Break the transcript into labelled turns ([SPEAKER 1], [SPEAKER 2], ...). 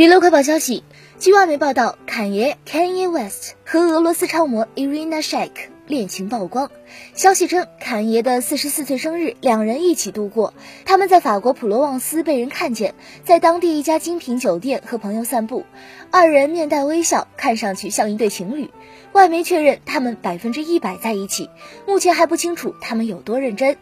[SPEAKER 1] 娱乐快报消息，据外媒报道，坎爷 Kanye West 和俄罗斯超模 Irina Shayk 恋情曝光。消息称，坎爷的四十四岁生日，两人一起度过。他们在法国普罗旺斯被人看见，在当地一家精品酒店和朋友散步，二人面带微笑，看上去像一对情侣。外媒确认，他们百分之一百在一起。目前还不清楚他们有多认真。